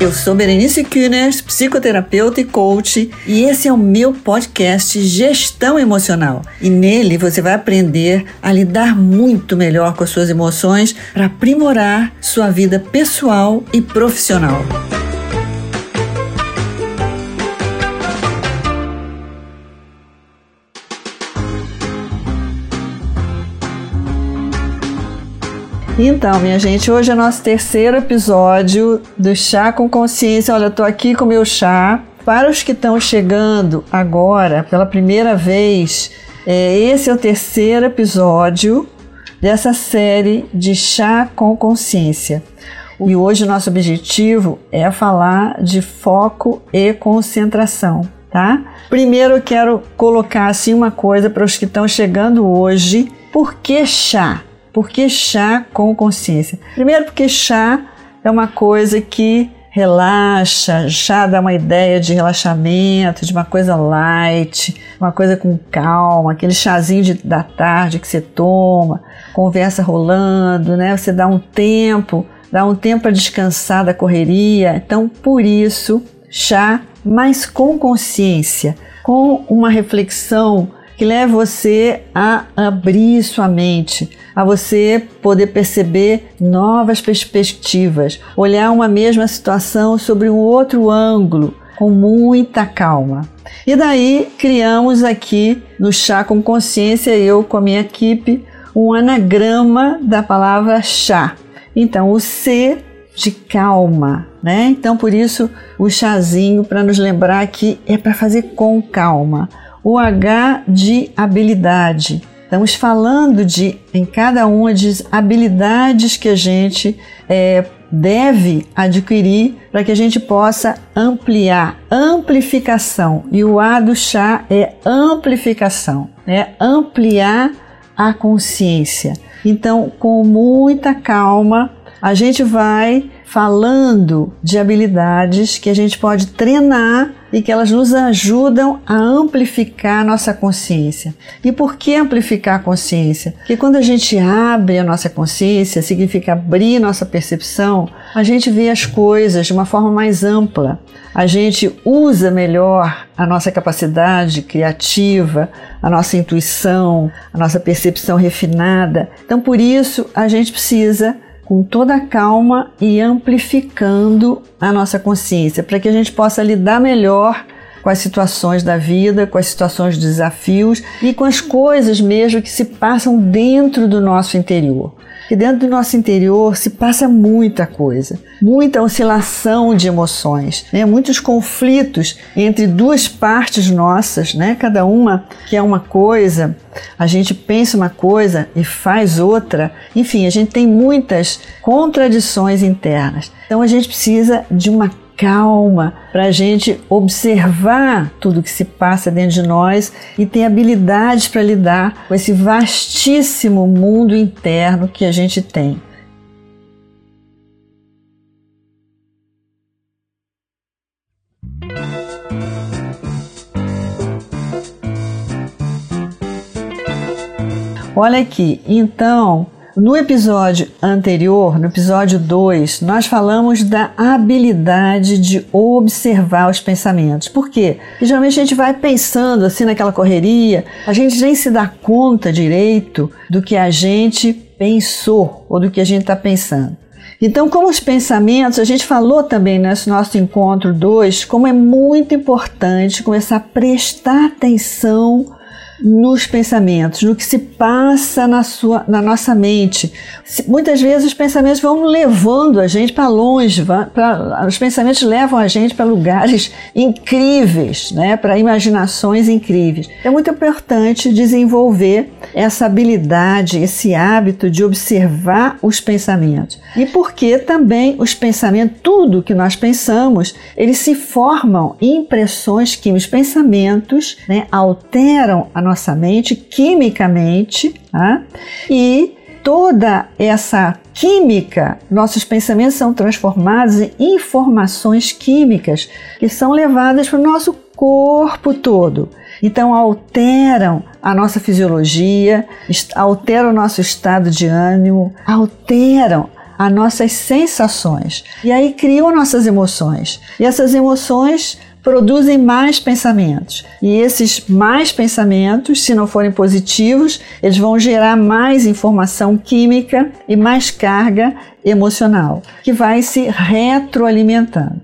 Eu sou Berenice Kühners, psicoterapeuta e coach, e esse é o meu podcast Gestão Emocional. E nele você vai aprender a lidar muito melhor com as suas emoções para aprimorar sua vida pessoal e profissional. Então, minha gente, hoje é nosso terceiro episódio do Chá com Consciência. Olha, eu tô aqui com o meu chá. Para os que estão chegando agora pela primeira vez, é, esse é o terceiro episódio dessa série de Chá com Consciência. E hoje o nosso objetivo é falar de foco e concentração, tá? Primeiro eu quero colocar assim uma coisa para os que estão chegando hoje. Por que chá? Por que chá com consciência? Primeiro, porque chá é uma coisa que relaxa, chá dá uma ideia de relaxamento, de uma coisa light, uma coisa com calma, aquele chazinho de, da tarde que você toma, conversa rolando, né? Você dá um tempo, dá um tempo para descansar da correria. Então, por isso, chá, mas com consciência, com uma reflexão que leve você a abrir sua mente, a você poder perceber novas perspectivas, olhar uma mesma situação sobre um outro ângulo, com muita calma. E daí criamos aqui no Chá com Consciência, eu com a minha equipe, um anagrama da palavra chá. Então, o C de calma, né? Então, por isso, o chazinho para nos lembrar que é para fazer com calma o H de habilidade. Estamos falando de, em cada uma de habilidades que a gente é, deve adquirir para que a gente possa ampliar, amplificação. E o A do chá é amplificação, é ampliar a consciência. Então, com muita calma, a gente vai falando de habilidades que a gente pode treinar e que elas nos ajudam a amplificar a nossa consciência. E por que amplificar a consciência? Porque quando a gente abre a nossa consciência, significa abrir nossa percepção, a gente vê as coisas de uma forma mais ampla. A gente usa melhor a nossa capacidade criativa, a nossa intuição, a nossa percepção refinada. Então, por isso, a gente precisa com toda a calma e amplificando a nossa consciência, para que a gente possa lidar melhor com as situações da vida, com as situações de desafios e com as coisas mesmo que se passam dentro do nosso interior que dentro do nosso interior se passa muita coisa, muita oscilação de emoções, né? muitos conflitos entre duas partes nossas, né? cada uma que é uma coisa, a gente pensa uma coisa e faz outra, enfim, a gente tem muitas contradições internas. Então a gente precisa de uma calma, para a gente observar tudo que se passa dentro de nós e ter habilidades para lidar com esse vastíssimo mundo interno que a gente tem. Olha aqui, então no episódio anterior, no episódio 2, nós falamos da habilidade de observar os pensamentos. Por quê? Porque geralmente a gente vai pensando assim naquela correria, a gente nem se dá conta direito do que a gente pensou ou do que a gente está pensando. Então, como os pensamentos, a gente falou também nesse nosso encontro 2, como é muito importante começar a prestar atenção nos pensamentos, no que se passa na, sua, na nossa mente. Muitas vezes os pensamentos vão levando a gente para longe, pra, os pensamentos levam a gente para lugares incríveis, né, para imaginações incríveis. É muito importante desenvolver essa habilidade, esse hábito de observar os pensamentos. E porque também os pensamentos, tudo que nós pensamos, eles se formam impressões químicas. Os pensamentos né, alteram a nossa mente quimicamente tá? e toda essa química, nossos pensamentos são transformados em informações químicas que são levadas para o nosso corpo todo. Então alteram a nossa fisiologia, alteram o nosso estado de ânimo, alteram as nossas sensações. E aí criam nossas emoções. E essas emoções produzem mais pensamentos. E esses mais pensamentos, se não forem positivos, eles vão gerar mais informação química e mais carga emocional, que vai se retroalimentando.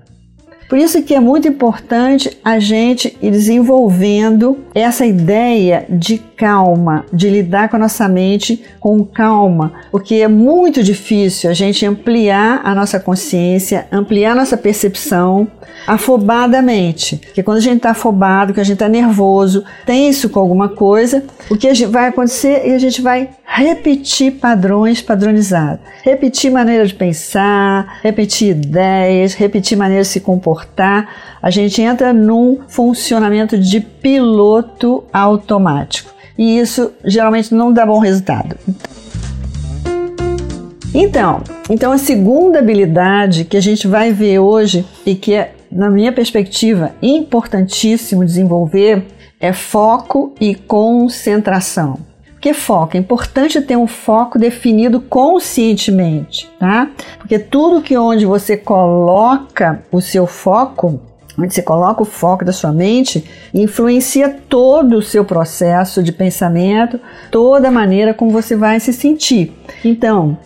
Por isso que é muito importante a gente ir desenvolvendo essa ideia de calma, de lidar com a nossa mente com calma, porque é muito difícil a gente ampliar a nossa consciência, ampliar a nossa percepção afobadamente. Porque quando a gente está afobado, que a gente está nervoso, tenso com alguma coisa, o que vai acontecer é a gente vai repetir padrões padronizados, repetir maneira de pensar, repetir ideias, repetir maneira de se comportar. A gente entra num funcionamento de piloto automático. E isso geralmente não dá bom resultado. Então, então a segunda habilidade que a gente vai ver hoje e que é, na minha perspectiva, importantíssimo desenvolver é foco e concentração. Porque foco? É importante ter um foco definido conscientemente, tá? Porque tudo que onde você coloca o seu foco, onde você coloca o foco da sua mente, influencia todo o seu processo de pensamento, toda a maneira como você vai se sentir. Então,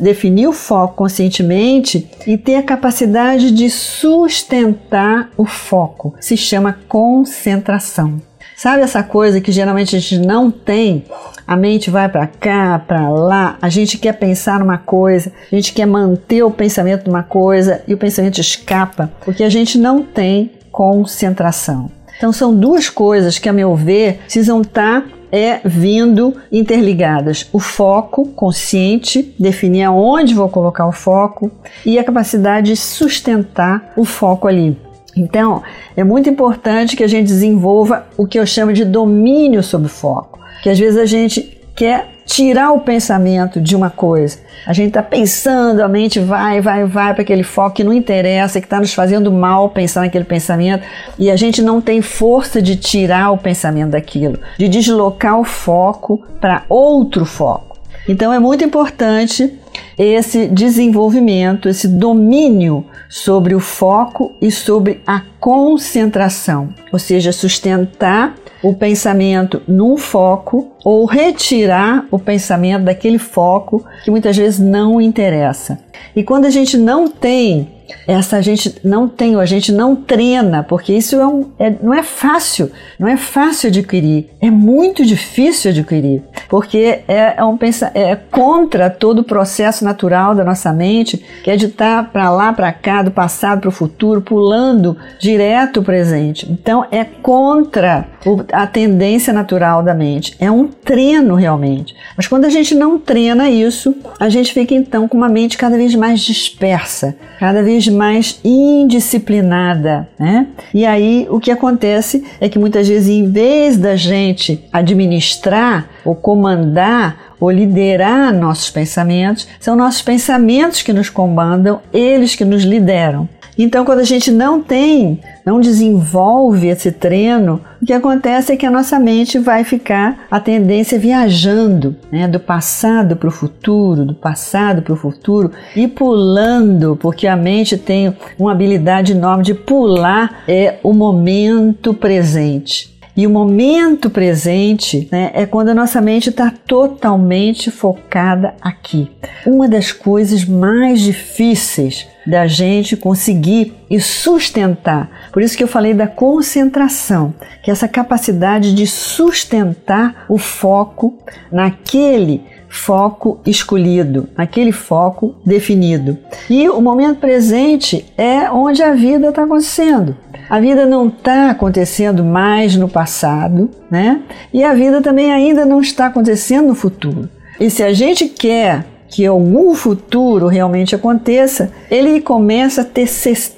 definir o foco conscientemente e ter a capacidade de sustentar o foco se chama concentração. Sabe essa coisa que geralmente a gente não tem? A mente vai para cá, para lá, a gente quer pensar numa coisa, a gente quer manter o pensamento numa coisa e o pensamento escapa, porque a gente não tem concentração. Então são duas coisas que, a meu ver, precisam estar tá, é vindo interligadas. O foco consciente, definir aonde vou colocar o foco, e a capacidade de sustentar o foco ali. Então, é muito importante que a gente desenvolva o que eu chamo de domínio sobre o foco. Que às vezes a gente quer tirar o pensamento de uma coisa. A gente está pensando, a mente vai, vai, vai para aquele foco que não interessa, que está nos fazendo mal pensar naquele pensamento, e a gente não tem força de tirar o pensamento daquilo, de deslocar o foco para outro foco. Então é muito importante esse desenvolvimento, esse domínio sobre o foco e sobre a concentração, ou seja, sustentar o pensamento num foco ou retirar o pensamento daquele foco que muitas vezes não interessa. E quando a gente não tem essa gente não tem, a gente não treina, porque isso é um, é, não é fácil, não é fácil adquirir, é muito difícil adquirir, porque é, é um é contra todo o processo natural da nossa mente, que é de estar para lá, para cá, do passado para o futuro, pulando direto o presente. Então é contra a tendência natural da mente, é um treino realmente. Mas quando a gente não treina isso, a gente fica então com uma mente cada vez mais dispersa, cada vez mais indisciplinada, né? E aí o que acontece é que muitas vezes, em vez da gente administrar ou comandar ou liderar nossos pensamentos, são nossos pensamentos que nos comandam, eles que nos lideram. Então, quando a gente não tem, não desenvolve esse treino, o que acontece é que a nossa mente vai ficar a tendência viajando, né, do passado para o futuro, do passado para o futuro e pulando, porque a mente tem uma habilidade enorme de pular é o momento presente. E o momento presente né, é quando a nossa mente está totalmente focada aqui. Uma das coisas mais difíceis da gente conseguir e sustentar. Por isso que eu falei da concentração, que é essa capacidade de sustentar o foco naquele foco escolhido, naquele foco definido. E o momento presente é onde a vida está acontecendo. A vida não está acontecendo mais no passado, né? E a vida também ainda não está acontecendo no futuro. E se a gente quer que algum futuro realmente aconteça, ele começa a ter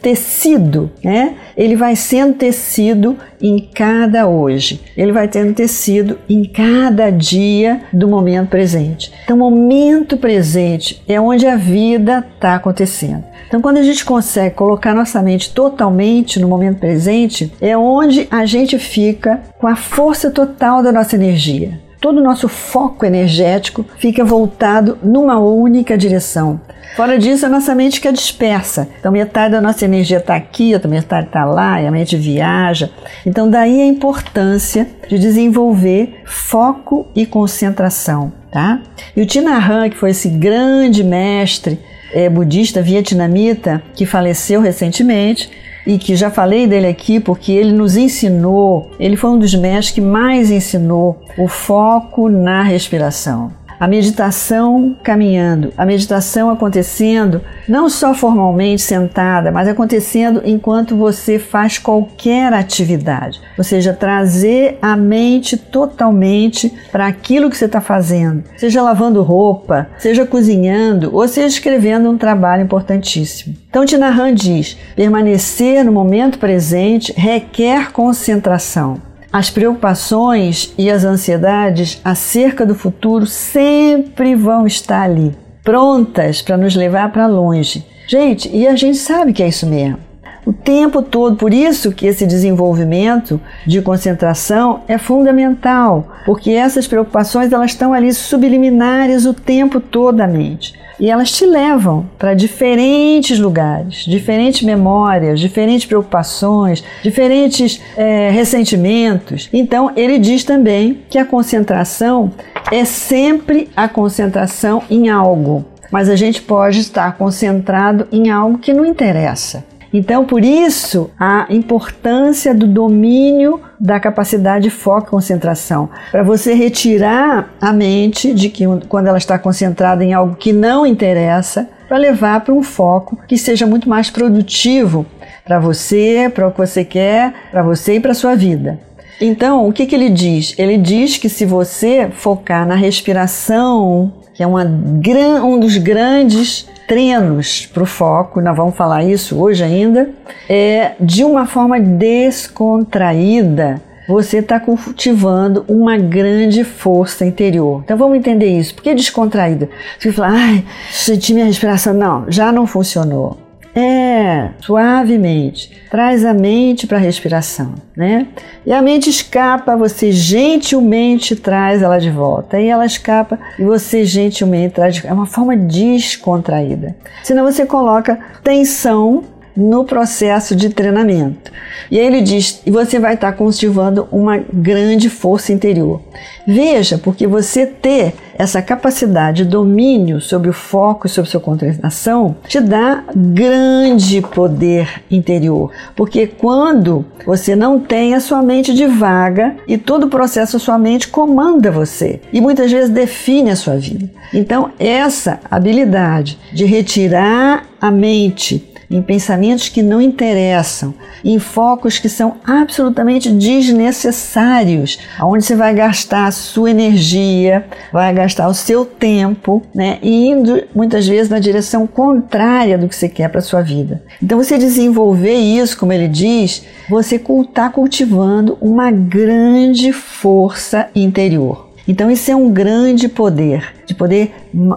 tecido, né? Ele vai sendo tecido em cada hoje. Ele vai tendo tecido em cada dia do momento presente. Então, o momento presente é onde a vida está acontecendo. Então, quando a gente consegue colocar nossa mente totalmente no momento presente, é onde a gente fica com a força total da nossa energia todo o nosso foco energético fica voltado numa única direção. Fora disso, a nossa mente fica dispersa. Então, metade da nossa energia está aqui, outra metade está lá, e a mente viaja. Então, daí a importância de desenvolver foco e concentração, tá? E o Thich que foi esse grande mestre é, budista vietnamita que faleceu recentemente, e que já falei dele aqui porque ele nos ensinou, ele foi um dos mestres que mais ensinou o foco na respiração a meditação caminhando, a meditação acontecendo não só formalmente sentada, mas acontecendo enquanto você faz qualquer atividade. Ou seja, trazer a mente totalmente para aquilo que você está fazendo, seja lavando roupa, seja cozinhando ou seja escrevendo um trabalho importantíssimo. Então, Tinahan diz: permanecer no momento presente requer concentração. As preocupações e as ansiedades acerca do futuro sempre vão estar ali, prontas para nos levar para longe. Gente, e a gente sabe que é isso mesmo. O tempo todo, por isso que esse desenvolvimento de concentração é fundamental, porque essas preocupações elas estão ali subliminares o tempo todo da mente e elas te levam para diferentes lugares, diferentes memórias, diferentes preocupações, diferentes é, ressentimentos. Então, ele diz também que a concentração é sempre a concentração em algo, mas a gente pode estar concentrado em algo que não interessa. Então, por isso, a importância do domínio da capacidade de foco e concentração, para você retirar a mente de que quando ela está concentrada em algo que não interessa, para levar para um foco que seja muito mais produtivo para você, para o que você quer, para você e para a sua vida. Então, o que, que ele diz? Ele diz que se você focar na respiração, que é uma, um dos grandes treinos para o foco, nós vamos falar isso hoje ainda, é de uma forma descontraída. Você está cultivando uma grande força interior. Então vamos entender isso. Por que descontraída? Você fala, ai, senti minha respiração. Não, já não funcionou. É, suavemente. Traz a mente para a respiração, né? E a mente escapa, você gentilmente traz ela de volta. Aí ela escapa e você gentilmente traz. É uma forma descontraída. Senão você coloca tensão no processo de treinamento. E aí ele diz: você vai estar cultivando uma grande força interior. Veja, porque você ter essa capacidade de domínio sobre o foco sobre sua concentração te dá grande poder interior. Porque quando você não tem a sua mente divaga e todo o processo a sua mente comanda você e muitas vezes define a sua vida. Então, essa habilidade de retirar a mente em pensamentos que não interessam, em focos que são absolutamente desnecessários, onde você vai gastar a sua energia, vai gastar o seu tempo, né, indo muitas vezes na direção contrária do que você quer para sua vida. Então você desenvolver isso, como ele diz, você está cultivando uma grande força interior. Então, isso é um grande poder, de poder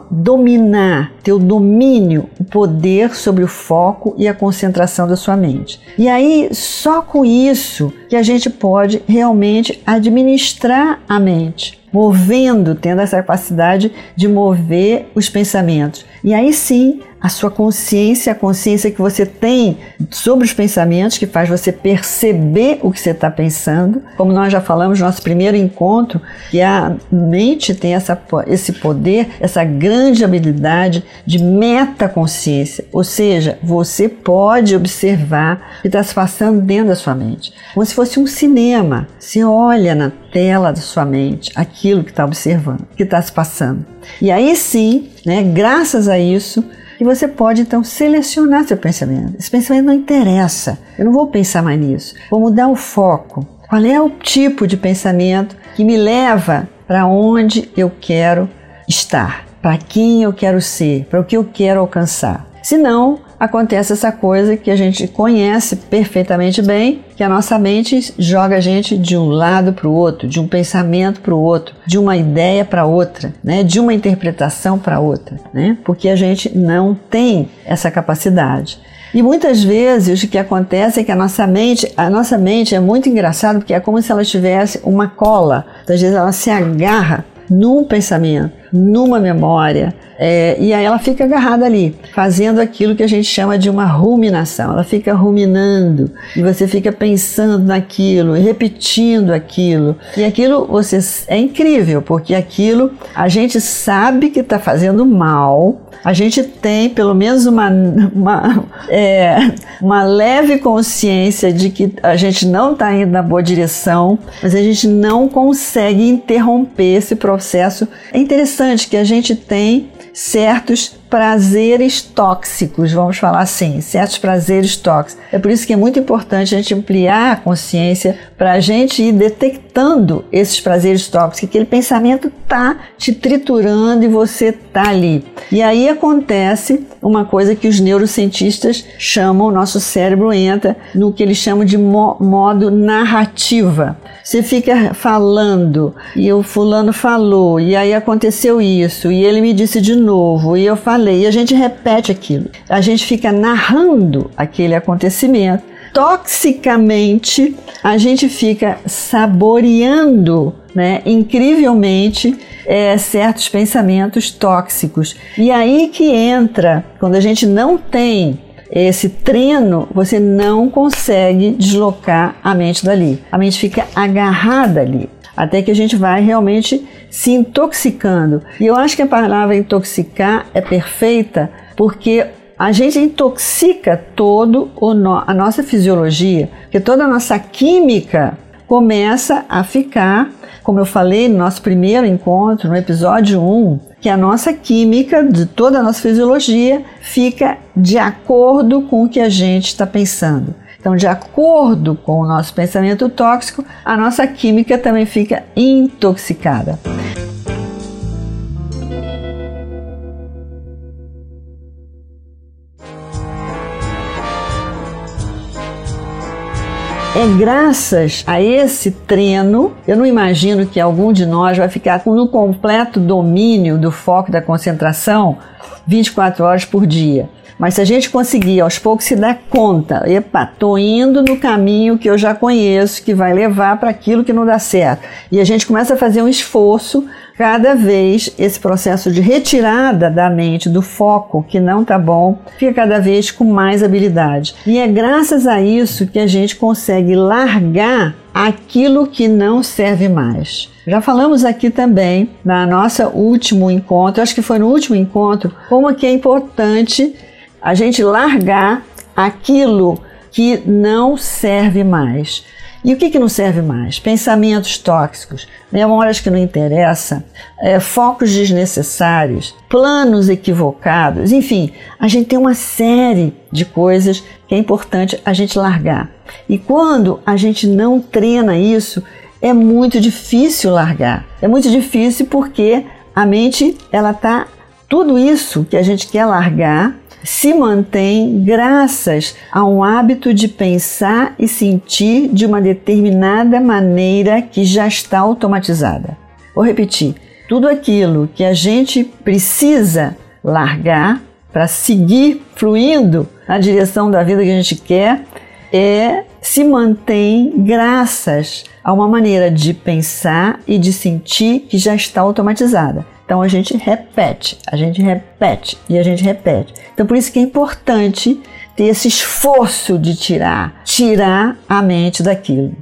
dominar, ter o domínio, o poder sobre o foco e a concentração da sua mente. E aí, só com isso que a gente pode realmente administrar a mente movendo, tendo essa capacidade de mover os pensamentos. E aí sim, a sua consciência, a consciência que você tem sobre os pensamentos, que faz você perceber o que você está pensando. Como nós já falamos no nosso primeiro encontro, que a mente tem essa, esse poder, essa grande habilidade de metaconsciência. Ou seja, você pode observar o que está se passando dentro da sua mente. Como se fosse um cinema. Você olha na tela da sua mente aquilo que está observando, que está se passando. E aí sim, né, graças a isso, que você pode então selecionar seu pensamento. Esse pensamento não interessa, eu não vou pensar mais nisso. Vou mudar o foco. Qual é o tipo de pensamento que me leva para onde eu quero estar, para quem eu quero ser, para o que eu quero alcançar? Se não, acontece essa coisa que a gente conhece perfeitamente bem, que a nossa mente joga a gente de um lado para o outro, de um pensamento para o outro, de uma ideia para outra, né? de uma interpretação para outra, né? porque a gente não tem essa capacidade. E muitas vezes o que acontece é que a nossa mente, a nossa mente é muito engraçada porque é como se ela tivesse uma cola. Às vezes ela se agarra num pensamento, numa memória, é, e aí ela fica agarrada ali, fazendo aquilo que a gente chama de uma ruminação. Ela fica ruminando e você fica pensando naquilo, repetindo aquilo. E aquilo você é incrível, porque aquilo a gente sabe que está fazendo mal, a gente tem pelo menos uma, uma, é, uma leve consciência de que a gente não está indo na boa direção, mas a gente não consegue interromper esse processo. É interessante que a gente tem certos prazeres tóxicos, vamos falar assim, certos prazeres tóxicos. É por isso que é muito importante a gente ampliar a consciência para a gente ir detectando esses prazeres tóxicos, aquele pensamento tá te triturando e você tá ali. E aí acontece uma coisa que os neurocientistas chamam, o nosso cérebro entra no que eles chamam de mo modo narrativa. Você fica falando e o fulano falou e aí aconteceu isso e ele me disse de novo e eu falei e a gente repete aquilo. A gente fica narrando aquele acontecimento. Toxicamente, a gente fica saboreando né, incrivelmente é, certos pensamentos tóxicos. E aí que entra, quando a gente não tem esse treino, você não consegue deslocar a mente dali. A mente fica agarrada ali, até que a gente vai realmente se intoxicando. E eu acho que a palavra intoxicar é perfeita porque a gente intoxica todo no, a nossa fisiologia, porque toda a nossa química começa a ficar, como eu falei no nosso primeiro encontro, no episódio 1, que a nossa química de toda a nossa fisiologia fica de acordo com o que a gente está pensando. Então, de acordo com o nosso pensamento tóxico, a nossa química também fica intoxicada. É graças a esse treino, eu não imagino que algum de nós vai ficar no completo domínio do foco da concentração 24 horas por dia. Mas se a gente conseguir aos poucos se dar conta, epa, tô indo no caminho que eu já conheço, que vai levar para aquilo que não dá certo. E a gente começa a fazer um esforço cada vez esse processo de retirada da mente do foco que não tá bom fica cada vez com mais habilidade. E é graças a isso que a gente consegue largar aquilo que não serve mais. Já falamos aqui também na nossa último encontro, acho que foi no último encontro, como que é importante a gente largar aquilo que não serve mais. E o que, que não serve mais? Pensamentos tóxicos, memórias que não interessam, é, focos desnecessários, planos equivocados, enfim, a gente tem uma série de coisas que é importante a gente largar. E quando a gente não treina isso, é muito difícil largar. É muito difícil porque a mente, ela tá tudo isso que a gente quer largar, se mantém graças a um hábito de pensar e sentir de uma determinada maneira que já está automatizada. Vou repetir: tudo aquilo que a gente precisa largar para seguir fluindo na direção da vida que a gente quer é se mantém graças a uma maneira de pensar e de sentir que já está automatizada. Então a gente repete, a gente repete e a gente repete. Então por isso que é importante ter esse esforço de tirar, tirar a mente daquilo.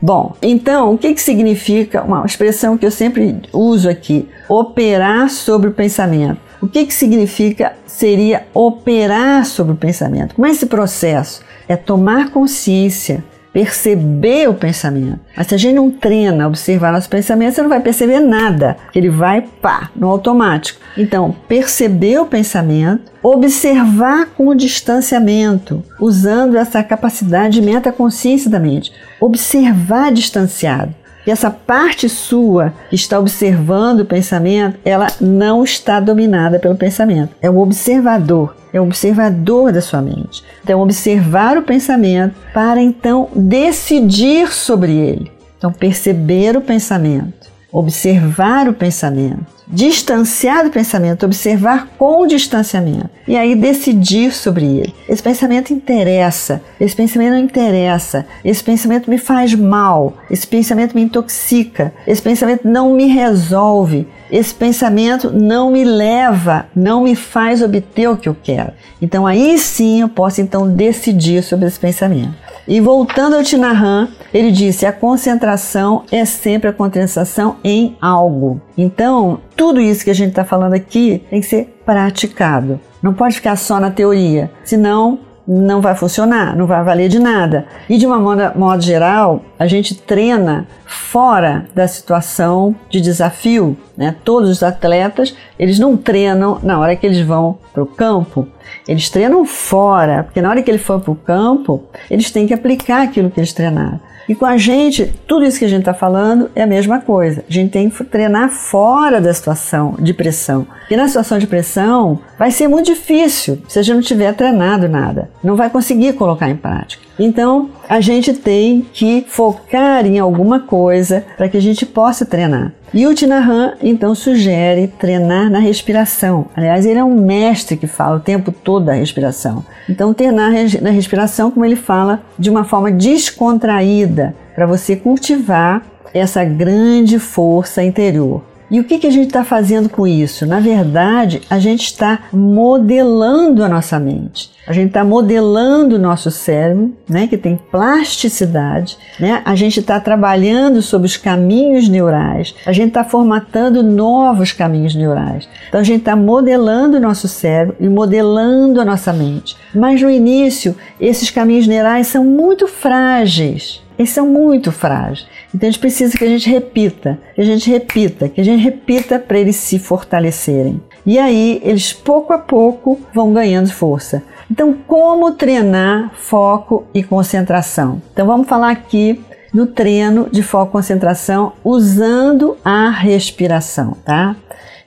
Bom, então o que, que significa uma expressão que eu sempre uso aqui? Operar sobre o pensamento. O que, que significa seria operar sobre o pensamento? Como é esse processo? É tomar consciência perceber o pensamento. Mas se a gente não treina observar nosso pensamento, você não vai perceber nada, ele vai pá, no automático. Então, perceber o pensamento, observar com o distanciamento, usando essa capacidade de metaconsciência da mente. Observar distanciado. E essa parte sua que está observando o pensamento, ela não está dominada pelo pensamento. É o observador, é o observador da sua mente. Então, observar o pensamento para então decidir sobre ele. Então, perceber o pensamento, observar o pensamento, distanciar do pensamento, observar com distanciamento e aí decidir sobre ele. Esse pensamento interessa, esse pensamento não interessa, esse pensamento me faz mal, esse pensamento me intoxica, esse pensamento não me resolve, esse pensamento não me leva, não me faz obter o que eu quero. Então aí sim eu posso então decidir sobre esse pensamento. E voltando ao Tinahan, ele disse: a concentração é sempre a concentração em algo. Então, tudo isso que a gente está falando aqui tem que ser praticado. Não pode ficar só na teoria, senão não vai funcionar, não vai valer de nada. E de uma modo, modo geral, a gente treina fora da situação de desafio. Né? Todos os atletas, eles não treinam na hora que eles vão para o campo, eles treinam fora, porque na hora que ele for para o campo, eles têm que aplicar aquilo que eles treinaram. E com a gente, tudo isso que a gente está falando é a mesma coisa. A gente tem que treinar fora da situação de pressão. E na situação de pressão, vai ser muito difícil se a gente não tiver treinado nada. Não vai conseguir colocar em prática. Então, a gente tem que focar em alguma coisa para que a gente possa treinar. O Tinahan então sugere treinar na respiração. Aliás, ele é um mestre que fala o tempo todo da respiração. Então, treinar na respiração, como ele fala, de uma forma descontraída, para você cultivar essa grande força interior. E o que, que a gente está fazendo com isso? Na verdade, a gente está modelando a nossa mente. A gente está modelando o nosso cérebro, né, que tem plasticidade. Né? A gente está trabalhando sobre os caminhos neurais. A gente está formatando novos caminhos neurais. Então a gente está modelando o nosso cérebro e modelando a nossa mente. Mas no início, esses caminhos neurais são muito frágeis. Eles são muito frágeis. Então a gente precisa que a gente repita, que a gente repita, que a gente repita para eles se fortalecerem. E aí eles pouco a pouco vão ganhando força. Então, como treinar foco e concentração? Então vamos falar aqui no treino de foco e concentração usando a respiração, tá?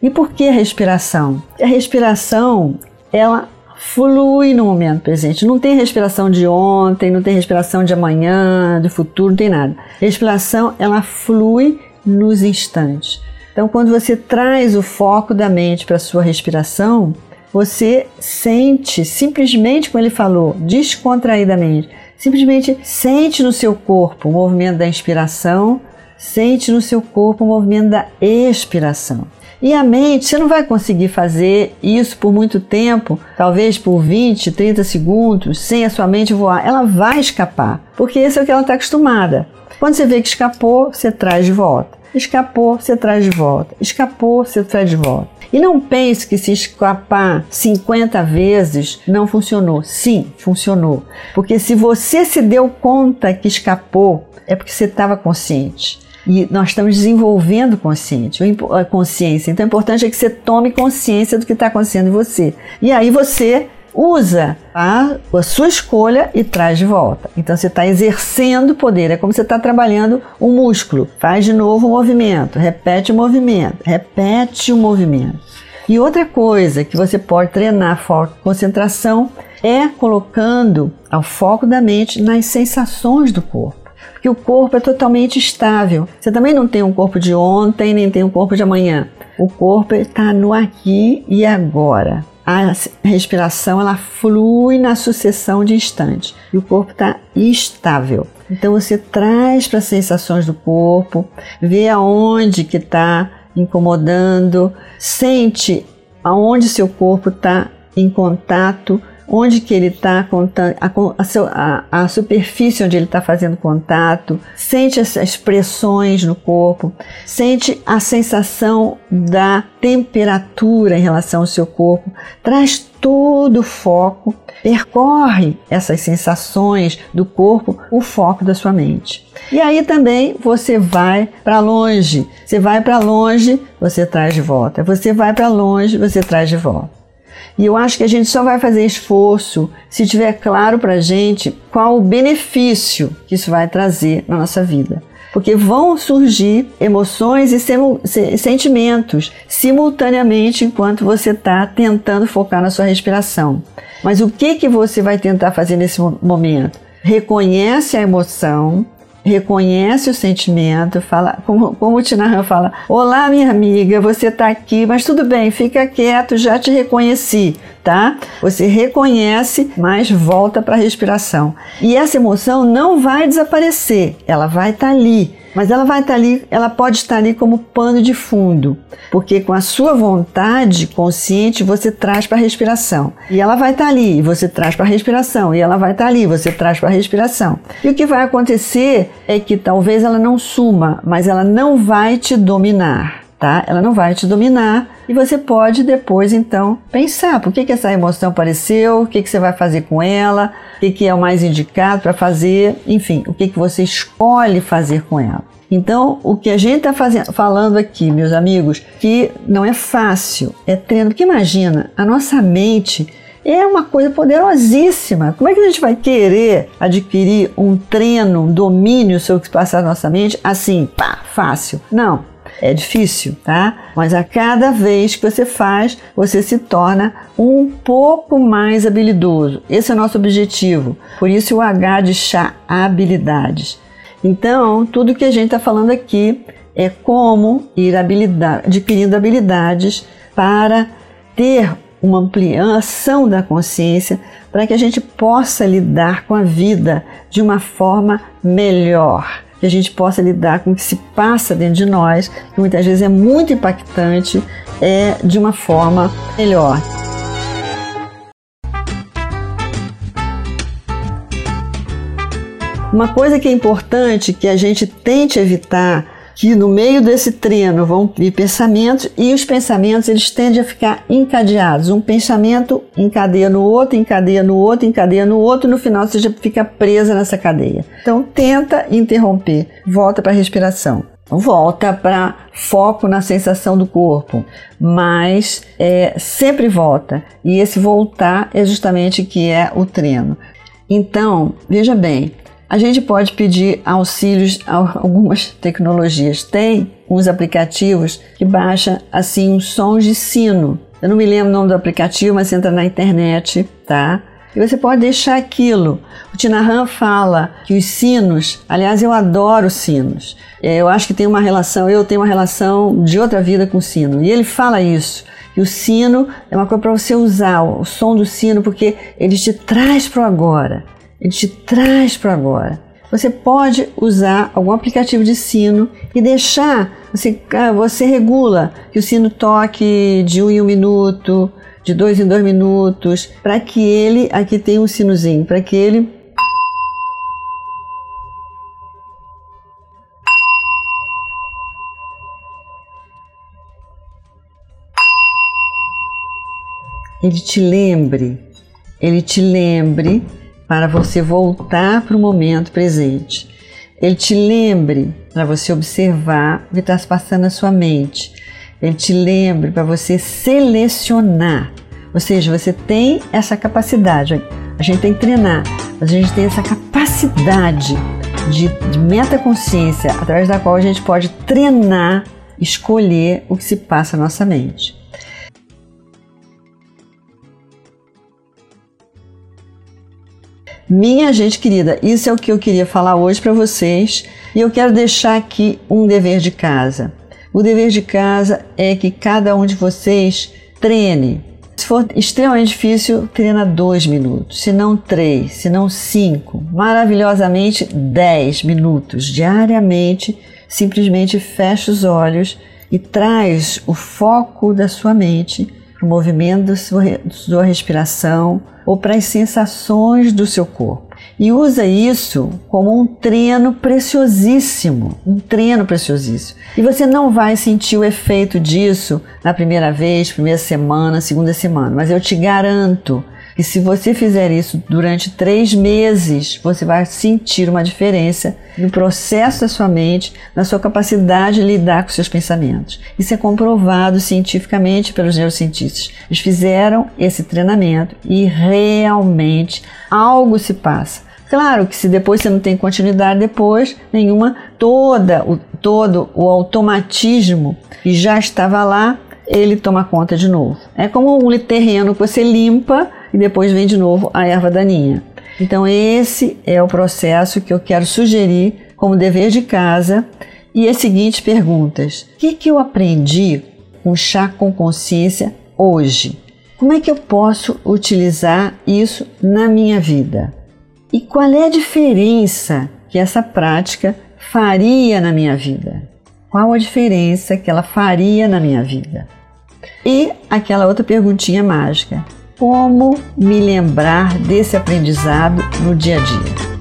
E por que a respiração? A respiração, ela flui no momento presente. Não tem respiração de ontem, não tem respiração de amanhã, de futuro, não tem nada. Respiração, ela flui nos instantes. Então, quando você traz o foco da mente para a sua respiração, você sente, simplesmente como ele falou, descontraídamente, simplesmente sente no seu corpo o movimento da inspiração, sente no seu corpo o movimento da expiração. E a mente, você não vai conseguir fazer isso por muito tempo, talvez por 20, 30 segundos, sem a sua mente voar. Ela vai escapar, porque isso é o que ela está acostumada. Quando você vê que escapou, você traz de volta. Escapou, você traz de volta. Escapou, você traz de volta. E não pense que se escapar 50 vezes não funcionou. Sim, funcionou. Porque se você se deu conta que escapou, é porque você estava consciente. E nós estamos desenvolvendo consciente, a consciência. Então, o importante é que você tome consciência do que está acontecendo em você. E aí você usa a, a, sua escolha e traz de volta. Então você está exercendo poder, é como você está trabalhando um músculo. Faz de novo o movimento, repete o movimento, repete o movimento. E outra coisa que você pode treinar foco concentração é colocando o foco da mente nas sensações do corpo que o corpo é totalmente estável. Você também não tem um corpo de ontem, nem tem um corpo de amanhã. O corpo está no aqui e agora. A respiração ela flui na sucessão de instantes e o corpo está estável. Então você traz para as sensações do corpo, vê aonde que está incomodando, sente aonde seu corpo está em contato onde que ele está a, a, a, superfície onde ele está fazendo contato, sente as expressões no corpo, sente a sensação da temperatura em relação ao seu corpo, traz todo o foco, percorre essas sensações do corpo, o foco da sua mente. E aí também você vai para longe, você vai para longe, você traz de volta, você vai para longe, você traz de volta. E eu acho que a gente só vai fazer esforço se tiver claro para a gente qual o benefício que isso vai trazer na nossa vida. Porque vão surgir emoções e sentimentos simultaneamente enquanto você está tentando focar na sua respiração. Mas o que, que você vai tentar fazer nesse momento? Reconhece a emoção, reconhece o sentimento, fala, como, como o Tinahan fala: Olá, minha amiga, você está aqui, mas tudo bem, fica quieto, já te reconheci, tá? Você reconhece, mas volta para a respiração. E essa emoção não vai desaparecer, ela vai estar tá ali mas ela vai estar ali, ela pode estar ali como pano de fundo, porque com a sua vontade consciente você traz para a respiração. E ela vai estar ali, você traz para a respiração, e ela vai estar ali, você traz para a respiração. E o que vai acontecer é que talvez ela não suma, mas ela não vai te dominar. Tá? Ela não vai te dominar e você pode depois então pensar por que, que essa emoção apareceu, o que, que você vai fazer com ela, o que, que é o mais indicado para fazer, enfim, o que, que você escolhe fazer com ela. Então, o que a gente está falando aqui, meus amigos, que não é fácil, é treino. Porque imagina, a nossa mente é uma coisa poderosíssima. Como é que a gente vai querer adquirir um treino, um domínio sobre o que se passa na nossa mente assim, pá, fácil? Não. É difícil, tá? Mas a cada vez que você faz, você se torna um pouco mais habilidoso. Esse é o nosso objetivo. Por isso o H de chá, habilidades. Então, tudo que a gente está falando aqui é como ir habilidade, adquirindo habilidades para ter uma ampliação da consciência para que a gente possa lidar com a vida de uma forma melhor que a gente possa lidar com o que se passa dentro de nós, que muitas vezes é muito impactante, é de uma forma melhor. Uma coisa que é importante que a gente tente evitar que no meio desse treino vão vir pensamentos e os pensamentos eles tendem a ficar encadeados. Um pensamento encadeia no outro, encadeia no outro, encadeia no outro, e no final você já fica presa nessa cadeia. Então tenta interromper, volta para a respiração. Volta para foco na sensação do corpo, mas é, sempre volta. E esse voltar é justamente que é o treino. Então, veja bem, a gente pode pedir auxílios a algumas tecnologias. Tem uns aplicativos que baixa assim uns sons de sino. Eu não me lembro o nome do aplicativo, mas entra na internet, tá? E você pode deixar aquilo. O Tinahan fala que os sinos, aliás, eu adoro sinos. É, eu acho que tem uma relação, eu tenho uma relação de outra vida com o sino. E ele fala isso. Que o sino é uma coisa para você usar, o som do sino, porque ele te traz para o agora. Ele te traz para agora. Você pode usar algum aplicativo de sino e deixar, você, ah, você regula que o sino toque de um em um minuto, de dois em dois minutos, para que ele, aqui tem um sinozinho, para que ele ele te lembre, ele te lembre para você voltar para o momento presente. Ele te lembre para você observar o que está se passando na sua mente. Ele te lembre para você selecionar. Ou seja, você tem essa capacidade. A gente tem que treinar, mas a gente tem essa capacidade de, de metaconsciência através da qual a gente pode treinar, escolher o que se passa na nossa mente. Minha gente querida, isso é o que eu queria falar hoje para vocês e eu quero deixar aqui um dever de casa. O dever de casa é que cada um de vocês treine. Se for extremamente difícil, treina dois minutos, se não três, se não cinco, maravilhosamente dez minutos diariamente. Simplesmente fecha os olhos e traz o foco da sua mente o movimento da sua, sua respiração ou para as sensações do seu corpo. E usa isso como um treino preciosíssimo, um treino preciosíssimo. E você não vai sentir o efeito disso na primeira vez, primeira semana, segunda semana, mas eu te garanto e se você fizer isso durante três meses, você vai sentir uma diferença no processo da sua mente, na sua capacidade de lidar com seus pensamentos. Isso é comprovado cientificamente pelos neurocientistas. Eles fizeram esse treinamento e realmente algo se passa. Claro que se depois você não tem continuidade depois, nenhuma, toda o, todo o automatismo que já estava lá, ele toma conta de novo. É como um terreno que você limpa e depois vem de novo a erva daninha. Então esse é o processo que eu quero sugerir como dever de casa e as seguintes perguntas: O que, que eu aprendi com chá com consciência hoje? Como é que eu posso utilizar isso na minha vida? E qual é a diferença que essa prática faria na minha vida? Qual a diferença que ela faria na minha vida? E aquela outra perguntinha mágica: como me lembrar desse aprendizado no dia a dia?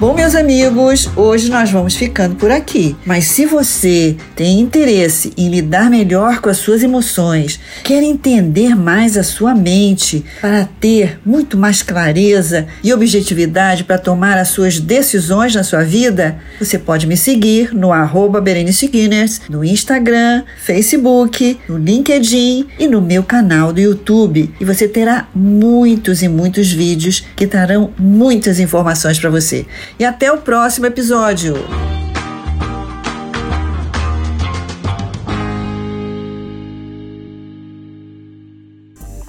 Bom, meus amigos, hoje nós vamos ficando por aqui. Mas se você tem interesse em lidar melhor com as suas emoções, quer entender mais a sua mente para ter muito mais clareza e objetividade para tomar as suas decisões na sua vida, você pode me seguir no arroba Berenice Guinness, no Instagram, Facebook, no LinkedIn e no meu canal do YouTube. E você terá muitos e muitos vídeos que trarão muitas informações para você e até o próximo episódio.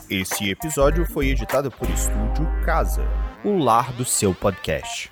Esse episódio foi editado por Estúdio Casa, o lar do seu podcast.